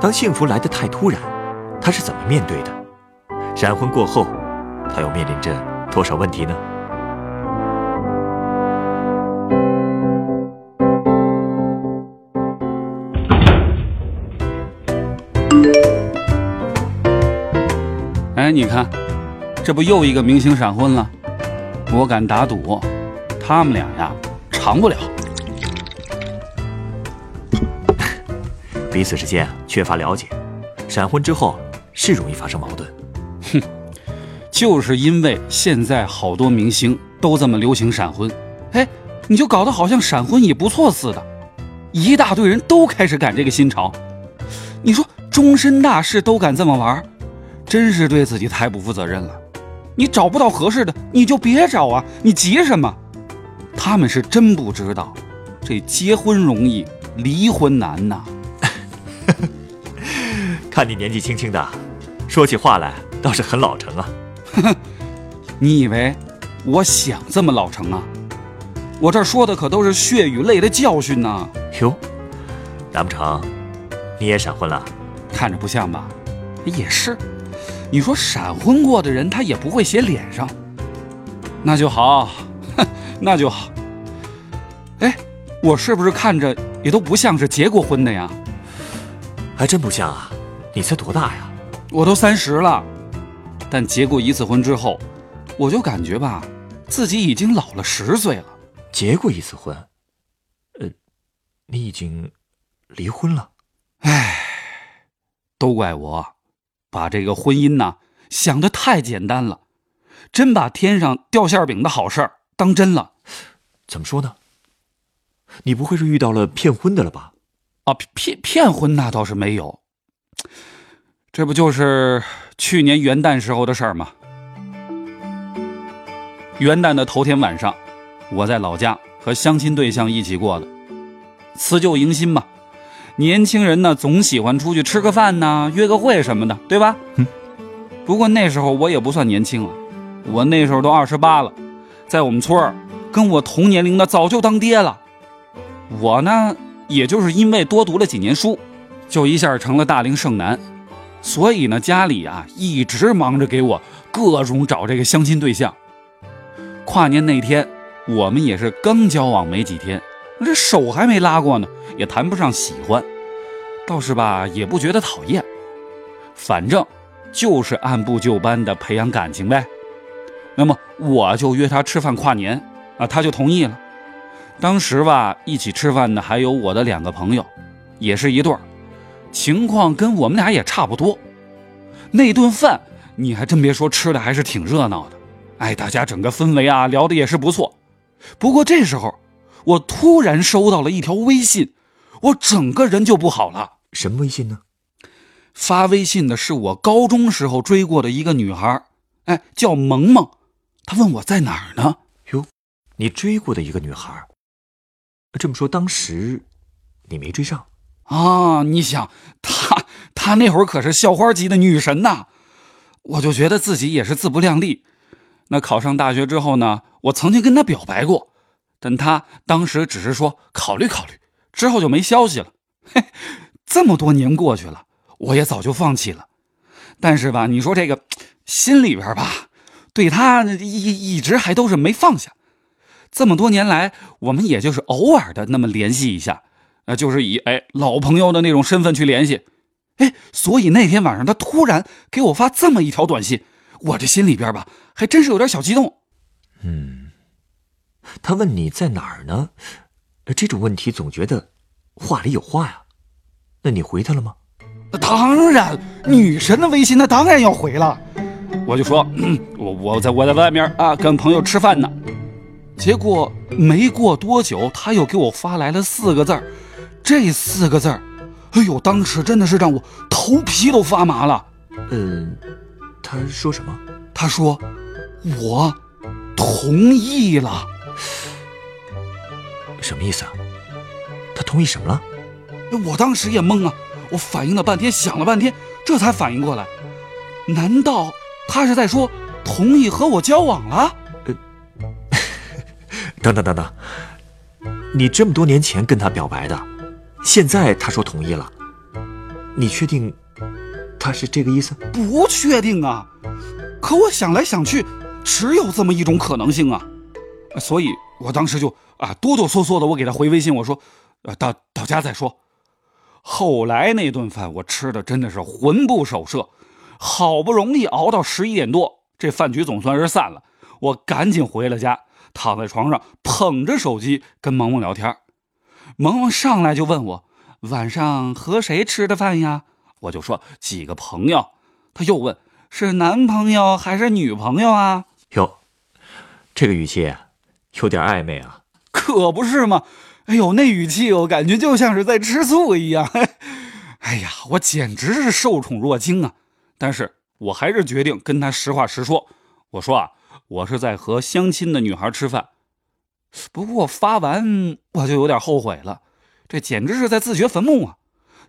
当幸福来得太突然，他是怎么面对的？闪婚过后，他又面临着多少问题呢？哎，你看，这不又一个明星闪婚了？我敢打赌，他们俩呀，长不了。彼此之间缺乏了解，闪婚之后是容易发生矛盾。哼就是因为现在好多明星都这么流行闪婚，哎，你就搞得好像闪婚也不错似的，一大堆人都开始赶这个新潮。你说终身大事都敢这么玩，真是对自己太不负责任了。你找不到合适的，你就别找啊，你急什么？他们是真不知道，这结婚容易，离婚难呐。看你年纪轻轻的，说起话来倒是很老成啊。哼 你以为我想这么老成啊？我这说的可都是血与泪的教训呐！哟，难不成你也闪婚了？看着不像吧？也是。你说闪婚过的人，他也不会写脸上。那就好，哼，那就好。哎，我是不是看着也都不像是结过婚的呀？还真不像啊！你才多大呀？我都三十了。但结过一次婚之后，我就感觉吧，自己已经老了十岁了。结过一次婚，呃，你已经离婚了。唉，都怪我，把这个婚姻呐想的太简单了，真把天上掉馅饼的好事儿当真了。怎么说呢？你不会是遇到了骗婚的了吧？啊，骗骗婚那倒是没有。这不就是去年元旦时候的事儿吗？元旦的头天晚上，我在老家和相亲对象一起过的，辞旧迎新嘛。年轻人呢，总喜欢出去吃个饭呐，约个会什么的，对吧？嗯。不过那时候我也不算年轻了，我那时候都二十八了，在我们村儿，跟我同年龄的早就当爹了。我呢，也就是因为多读了几年书，就一下成了大龄剩男。所以呢，家里啊一直忙着给我各种找这个相亲对象。跨年那天，我们也是刚交往没几天，这手还没拉过呢，也谈不上喜欢，倒是吧也不觉得讨厌，反正就是按部就班的培养感情呗。那么我就约他吃饭跨年啊，他就同意了。当时吧一起吃饭的还有我的两个朋友，也是一对儿。情况跟我们俩也差不多，那顿饭你还真别说，吃的还是挺热闹的。哎，大家整个氛围啊，聊的也是不错。不过这时候，我突然收到了一条微信，我整个人就不好了。什么微信呢？发微信的是我高中时候追过的一个女孩，哎，叫萌萌。她问我在哪儿呢？哟，你追过的一个女孩。这么说，当时你没追上？啊，你想她，她那会儿可是校花级的女神呐，我就觉得自己也是自不量力。那考上大学之后呢，我曾经跟她表白过，但她当时只是说考虑考虑，之后就没消息了。嘿，这么多年过去了，我也早就放弃了。但是吧，你说这个心里边吧，对她一一直还都是没放下。这么多年来，我们也就是偶尔的那么联系一下。那就是以哎老朋友的那种身份去联系，哎，所以那天晚上他突然给我发这么一条短信，我这心里边吧还真是有点小激动。嗯，他问你在哪儿呢？这种问题总觉得话里有话呀。那你回他了吗？当然，女神的微信那当然要回了。我就说，我我在我在外面啊跟朋友吃饭呢。结果没过多久，他又给我发来了四个字儿。这四个字儿，哎呦，当时真的是让我头皮都发麻了。嗯，他说什么？他说：“我同意了。”什么意思啊？他同意什么了？我当时也懵啊，我反应了半天，想了半天，这才反应过来，难道他是在说同意和我交往了？等等等等，你这么多年前跟他表白的，现在他说同意了，你确定他是这个意思？不确定啊，可我想来想去，只有这么一种可能性啊，所以我当时就啊哆哆嗦嗦的，我给他回微信，我说，呃，到到家再说。后来那顿饭我吃的真的是魂不守舍，好不容易熬到十一点多，这饭局总算是散了，我赶紧回了家。躺在床上，捧着手机跟萌萌聊天。萌萌上来就问我晚上和谁吃的饭呀？我就说几个朋友。他又问是男朋友还是女朋友啊？哟，这个语气有点暧昧啊。可不是嘛？哎呦，那语气我感觉就像是在吃醋一样。哎呀，我简直是受宠若惊啊！但是我还是决定跟他实话实说。我说啊。我是在和相亲的女孩吃饭，不过发完我就有点后悔了，这简直是在自掘坟墓啊！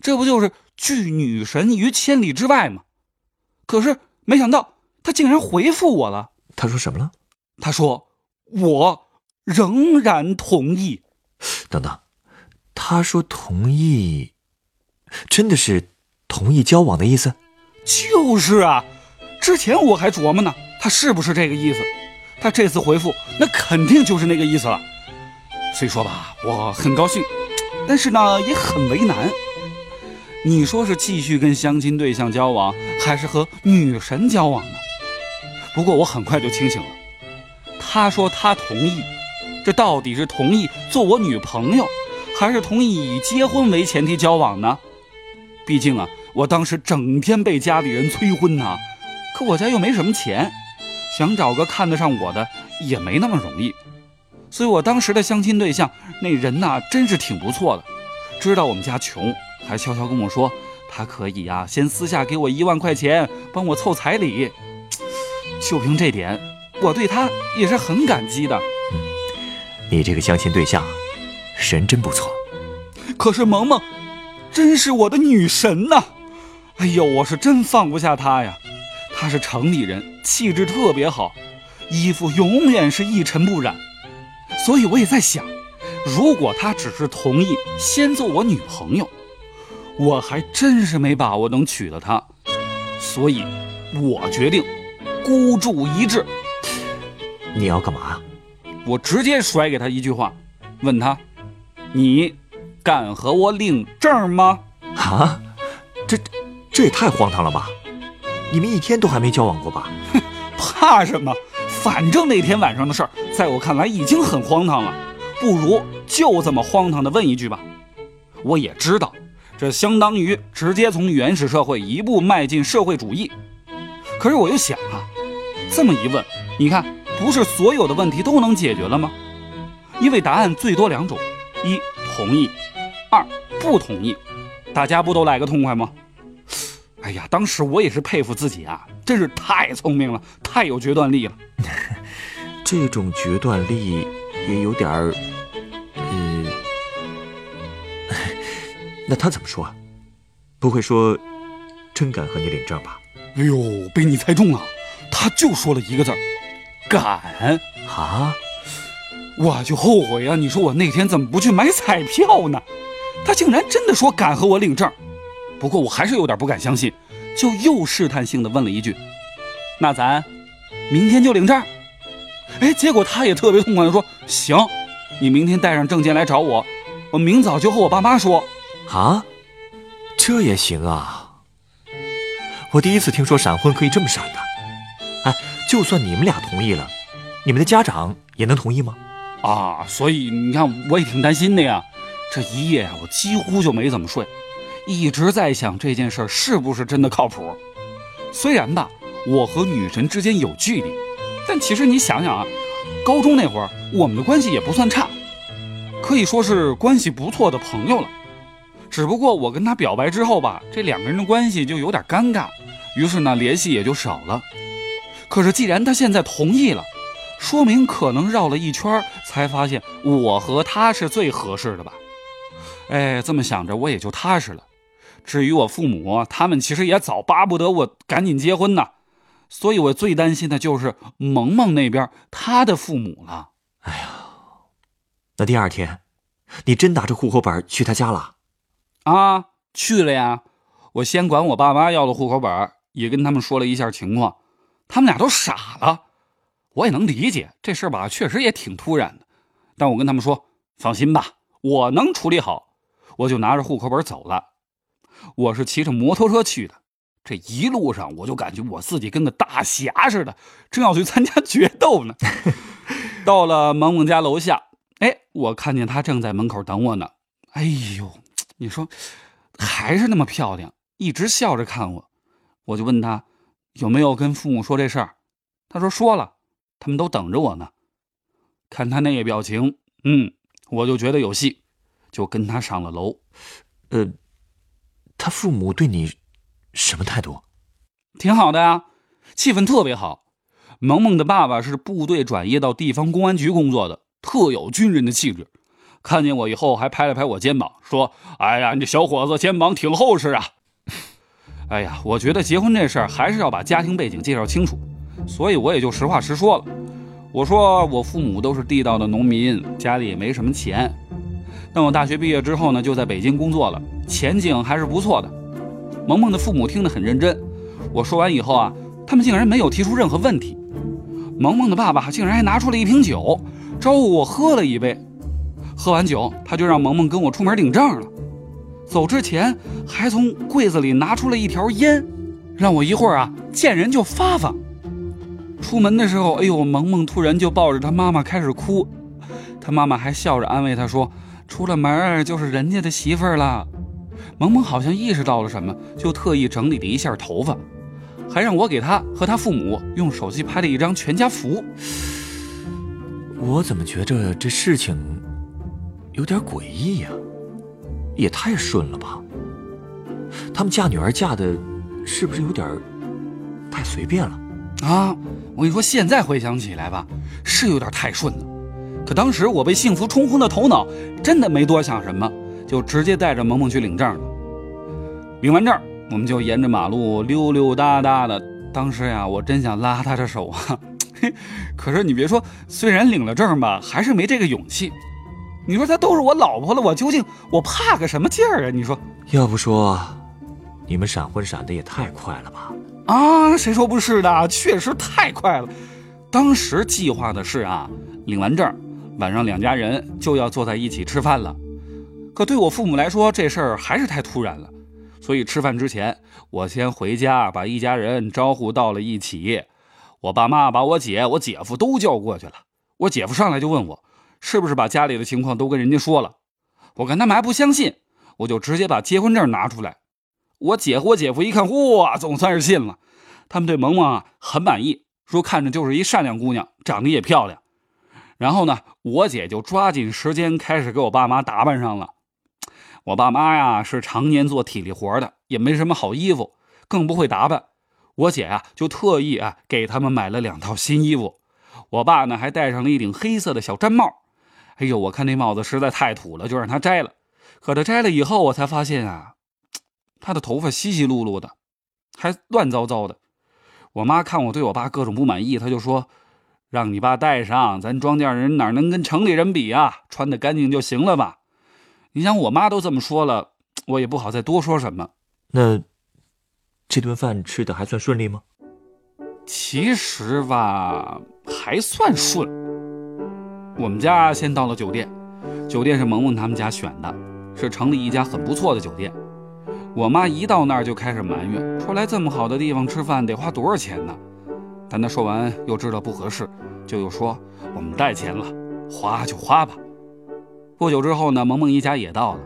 这不就是拒女神于千里之外吗？可是没想到他竟然回复我了。他说什么了？他说我仍然同意。等等，他说同意，真的是同意交往的意思？就是啊，之前我还琢磨呢。他是不是这个意思？他这次回复，那肯定就是那个意思了。虽说吧，我很高兴，但是呢，也很为难。你说是继续跟相亲对象交往，还是和女神交往呢？不过我很快就清醒了。他说他同意，这到底是同意做我女朋友，还是同意以结婚为前提交往呢？毕竟啊，我当时整天被家里人催婚呐，可我家又没什么钱。想找个看得上我的也没那么容易，所以我当时的相亲对象那人呐，真是挺不错的。知道我们家穷，还悄悄跟我说他可以呀，先私下给我一万块钱，帮我凑彩礼。就凭这点，我对他也是很感激的。嗯，你这个相亲对象，人真不错。可是萌萌，真是我的女神呐！哎呦，我是真放不下她呀。她是城里人，气质特别好，衣服永远是一尘不染。所以我也在想，如果他只是同意先做我女朋友，我还真是没把握能娶了她。所以，我决定孤注一掷。你要干嘛？我直接甩给他一句话，问他：“你敢和我领证吗？”啊，这这也太荒唐了吧！你们一天都还没交往过吧？哼，怕什么？反正那天晚上的事儿，在我看来已经很荒唐了，不如就这么荒唐的问一句吧。我也知道，这相当于直接从原始社会一步迈进社会主义。可是我又想啊，这么一问，你看，不是所有的问题都能解决了吗？因为答案最多两种：一同意，二不同意。大家不都来个痛快吗？哎呀，当时我也是佩服自己啊，真是太聪明了，太有决断力了。这种决断力也有点儿……嗯，那他怎么说？不会说真敢和你领证吧？哎呦，被你猜中了，他就说了一个字儿：敢啊！我就后悔啊！你说我那天怎么不去买彩票呢？他竟然真的说敢和我领证。不过我还是有点不敢相信，就又试探性的问了一句：“那咱明天就领证？”哎，结果他也特别痛快的说：“行，你明天带上证件来找我，我明早就和我爸妈说。”啊，这也行啊！我第一次听说闪婚可以这么闪的。哎，就算你们俩同意了，你们的家长也能同意吗？啊，所以你看，我也挺担心的呀。这一夜啊，我几乎就没怎么睡。一直在想这件事是不是真的靠谱。虽然吧，我和女神之间有距离，但其实你想想啊，高中那会儿我们的关系也不算差，可以说是关系不错的朋友了。只不过我跟他表白之后吧，这两个人的关系就有点尴尬，于是呢联系也就少了。可是既然他现在同意了，说明可能绕了一圈才发现我和他是最合适的吧？哎，这么想着我也就踏实了。至于我父母，他们其实也早巴不得我赶紧结婚呢。所以我最担心的就是萌萌那边他的父母了。哎呀，那第二天，你真拿着户口本去他家了？啊，去了呀。我先管我爸妈要了户口本，也跟他们说了一下情况。他们俩都傻了。我也能理解这事吧，确实也挺突然的。但我跟他们说，放心吧，我能处理好。我就拿着户口本走了。我是骑着摩托车去的。这一路上，我就感觉我自己跟个大侠似的，正要去参加决斗呢。到了萌萌家楼下，哎，我看见她正在门口等我呢。哎呦，你说还是那么漂亮，一直笑着看我。我就问她有没有跟父母说这事儿，她说说了，他们都等着我呢。看她那个表情，嗯，我就觉得有戏，就跟她上了楼。呃，他父母对你。什么态度？挺好的呀，气氛特别好。萌萌的爸爸是部队转业到地方公安局工作的，特有军人的气质。看见我以后，还拍了拍我肩膀，说：“哎呀，你这小伙子肩膀挺厚实啊。”哎呀，我觉得结婚这事儿还是要把家庭背景介绍清楚，所以我也就实话实说了。我说我父母都是地道的农民，家里也没什么钱。但我大学毕业之后呢，就在北京工作了，前景还是不错的。萌萌的父母听得很认真，我说完以后啊，他们竟然没有提出任何问题。萌萌的爸爸竟然还拿出了一瓶酒，招呼我喝了一杯。喝完酒，他就让萌萌跟我出门领证了。走之前还从柜子里拿出了一条烟，让我一会儿啊见人就发发。出门的时候，哎呦，萌萌突然就抱着他妈妈开始哭，他妈妈还笑着安慰他说：“出了门就是人家的媳妇儿了。”萌萌好像意识到了什么，就特意整理了一下头发，还让我给她和她父母用手机拍了一张全家福。我怎么觉着这事情有点诡异呀？也太顺了吧！他们嫁女儿嫁的，是不是有点太随便了？啊！我跟你说，现在回想起来吧，是有点太顺了。可当时我被幸福冲昏了头脑，真的没多想什么。就直接带着萌萌去领证了。领完证，我们就沿着马路溜溜达达的。当时呀，我真想拉她的手啊，可是你别说，虽然领了证吧，还是没这个勇气。你说她都是我老婆了，我究竟我怕个什么劲儿啊？你说，要不说你们闪婚闪的也太快了吧？啊，谁说不是的？确实太快了。当时计划的是啊，领完证，晚上两家人就要坐在一起吃饭了。可对我父母来说，这事儿还是太突然了，所以吃饭之前，我先回家把一家人招呼到了一起。我爸妈把我姐、我姐夫都叫过去了。我姐夫上来就问我，是不是把家里的情况都跟人家说了？我看他们还不相信，我就直接把结婚证拿出来。我姐和我姐夫一看，哇，总算是信了。他们对萌萌啊很满意，说看着就是一善良姑娘，长得也漂亮。然后呢，我姐就抓紧时间开始给我爸妈打扮上了。我爸妈呀是常年做体力活的，也没什么好衣服，更不会打扮。我姐啊就特意啊给他们买了两套新衣服。我爸呢还戴上了一顶黑色的小毡帽。哎呦，我看那帽子实在太土了，就让他摘了。可他摘了以后，我才发现啊，他的头发稀稀碌碌的，还乱糟糟的。我妈看我对我爸各种不满意，她就说：“让你爸带上，咱庄稼人哪能跟城里人比啊？穿的干净就行了吧。”你想，我妈都这么说了，我也不好再多说什么。那这顿饭吃的还算顺利吗？其实吧，还算顺。我们家先到了酒店，酒店是萌萌他们家选的，是城里一家很不错的酒店。我妈一到那儿就开始埋怨，说来这么好的地方吃饭得花多少钱呢？但他说完又知道不合适，就又说我们带钱了，花就花吧。不久之后呢，萌萌一家也到了。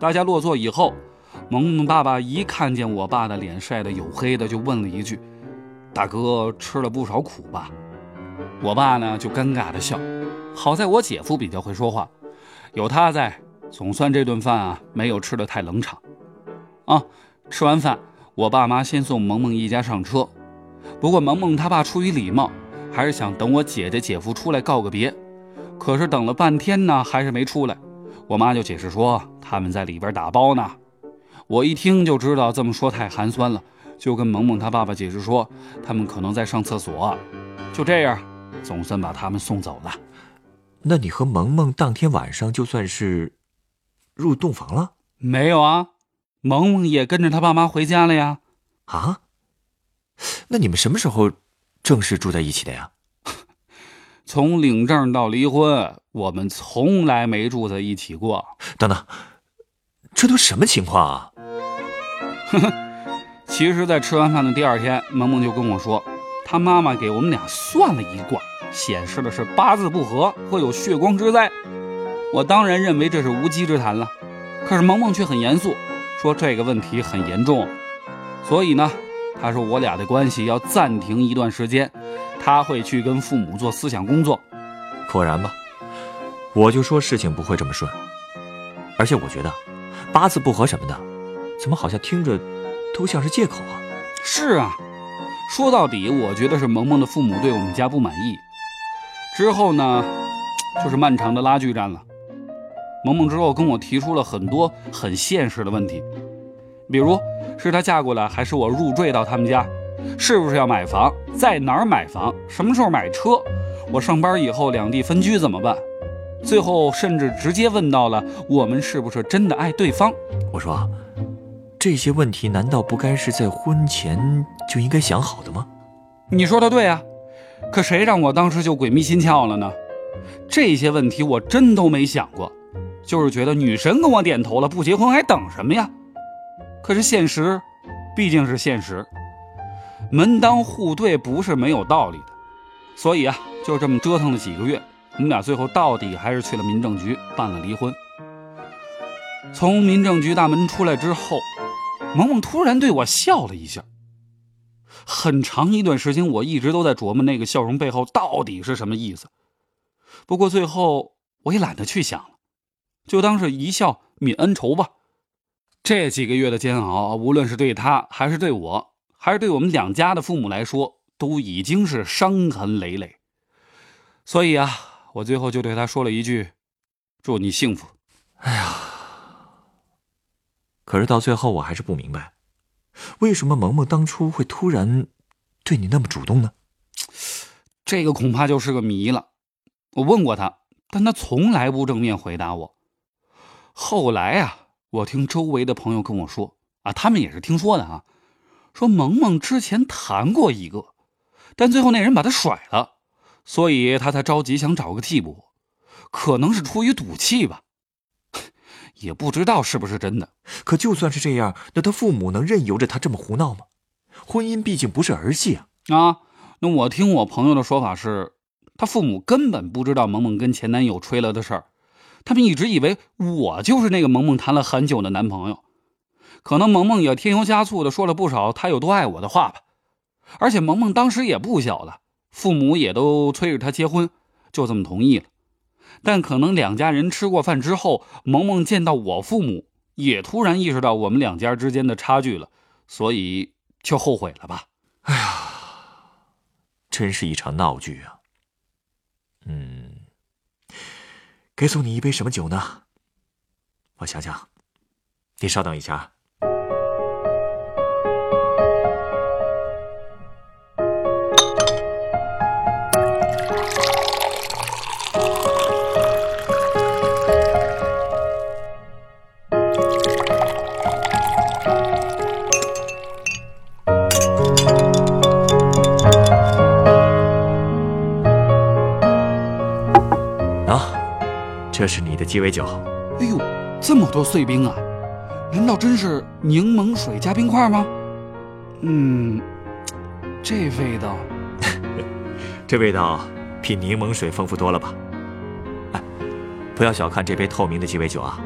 大家落座以后，萌萌爸爸一看见我爸的脸晒得黝黑的，就问了一句：“大哥吃了不少苦吧？”我爸呢就尴尬的笑。好在我姐夫比较会说话，有他在，总算这顿饭啊没有吃的太冷场。啊，吃完饭，我爸妈先送萌萌一家上车。不过萌萌他爸出于礼貌，还是想等我姐姐姐夫出来告个别。可是等了半天呢，还是没出来。我妈就解释说他们在里边打包呢。我一听就知道这么说太寒酸了，就跟萌萌他爸爸解释说他们可能在上厕所。就这样，总算把他们送走了。那你和萌萌当天晚上就算是入洞房了？没有啊。萌萌也跟着他爸妈回家了呀，啊？那你们什么时候正式住在一起的呀？从领证到离婚，我们从来没住在一起过。等等，这都什么情况啊？呵呵，其实，在吃完饭的第二天，萌萌就跟我说，他妈妈给我们俩算了一卦，显示的是八字不合，会有血光之灾。我当然认为这是无稽之谈了，可是萌萌却很严肃。说这个问题很严重，所以呢，他说我俩的关系要暂停一段时间，他会去跟父母做思想工作。果然吧，我就说事情不会这么顺。而且我觉得八字不合什么的，怎么好像听着都像是借口啊？是啊，说到底，我觉得是萌萌的父母对我们家不满意。之后呢，就是漫长的拉锯战了。萌萌之后跟我提出了很多很现实的问题，比如是她嫁过来还是我入赘到他们家，是不是要买房，在哪儿买房，什么时候买车，我上班以后两地分居怎么办？最后甚至直接问到了我们是不是真的爱对方。我说，这些问题难道不该是在婚前就应该想好的吗？你说的对啊，可谁让我当时就鬼迷心窍了呢？这些问题我真都没想过。就是觉得女神跟我点头了，不结婚还等什么呀？可是现实，毕竟是现实，门当户对不是没有道理的。所以啊，就这么折腾了几个月，我们俩最后到底还是去了民政局办了离婚。从民政局大门出来之后，萌萌突然对我笑了一下。很长一段时间，我一直都在琢磨那个笑容背后到底是什么意思。不过最后我也懒得去想了。就当是一笑泯恩仇吧。这几个月的煎熬，无论是对他，还是对我，还是对我们两家的父母来说，都已经是伤痕累累。所以啊，我最后就对他说了一句：“祝你幸福。”哎呀，可是到最后，我还是不明白，为什么萌萌当初会突然对你那么主动呢？这个恐怕就是个谜了。我问过他，但他从来不正面回答我。后来啊，我听周围的朋友跟我说啊，他们也是听说的啊，说萌萌之前谈过一个，但最后那人把他甩了，所以他才着急想找个替补，可能是出于赌气吧，也不知道是不是真的。可就算是这样，那他父母能任由着他这么胡闹吗？婚姻毕竟不是儿戏啊！啊，那我听我朋友的说法是，他父母根本不知道萌萌跟前男友吹了的事儿。他们一直以为我就是那个萌萌谈了很久的男朋友，可能萌萌也添油加醋的说了不少他有多爱我的话吧。而且萌萌当时也不小了，父母也都催着他结婚，就这么同意了。但可能两家人吃过饭之后，萌萌见到我父母，也突然意识到我们两家之间的差距了，所以就后悔了吧。哎呀，真是一场闹剧啊！嗯。该送你一杯什么酒呢？我想想，你稍等一下。这是你的鸡尾酒。哎呦，这么多碎冰啊！难道真是柠檬水加冰块吗？嗯，这味道，这味道比柠檬水丰富多了吧？哎，不要小看这杯透明的鸡尾酒啊，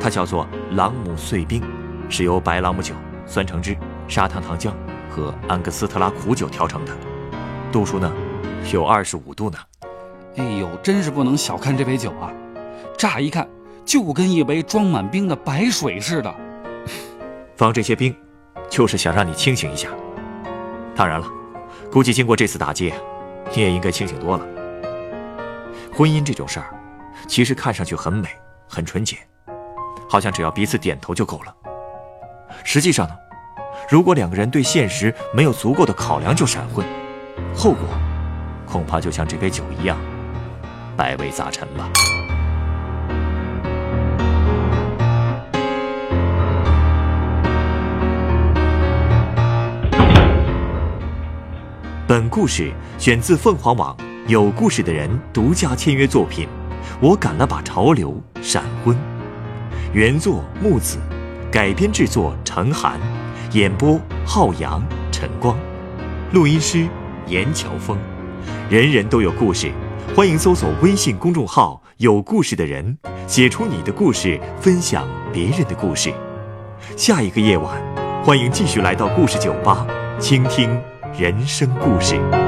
它叫做朗姆碎冰，是由白朗姆酒、酸橙汁、砂糖糖浆和安格斯特拉苦酒调成的，度数呢有二十五度呢。哎呦，真是不能小看这杯酒啊！乍一看，就跟一杯装满冰的白水似的。放这些冰，就是想让你清醒一下。当然了，估计经过这次打击，你也应该清醒多了。婚姻这种事儿，其实看上去很美、很纯洁，好像只要彼此点头就够了。实际上呢，如果两个人对现实没有足够的考量就闪婚，后果恐怕就像这杯酒一样，百味杂陈了。本故事选自凤凰网有故事的人独家签约作品《我赶了把潮流闪婚》，原作木子，改编制作程涵，演播浩洋、晨光，录音师严乔峰。人人都有故事，欢迎搜索微信公众号“有故事的人”，写出你的故事，分享别人的故事。下一个夜晚，欢迎继续来到故事酒吧，倾听。人生故事。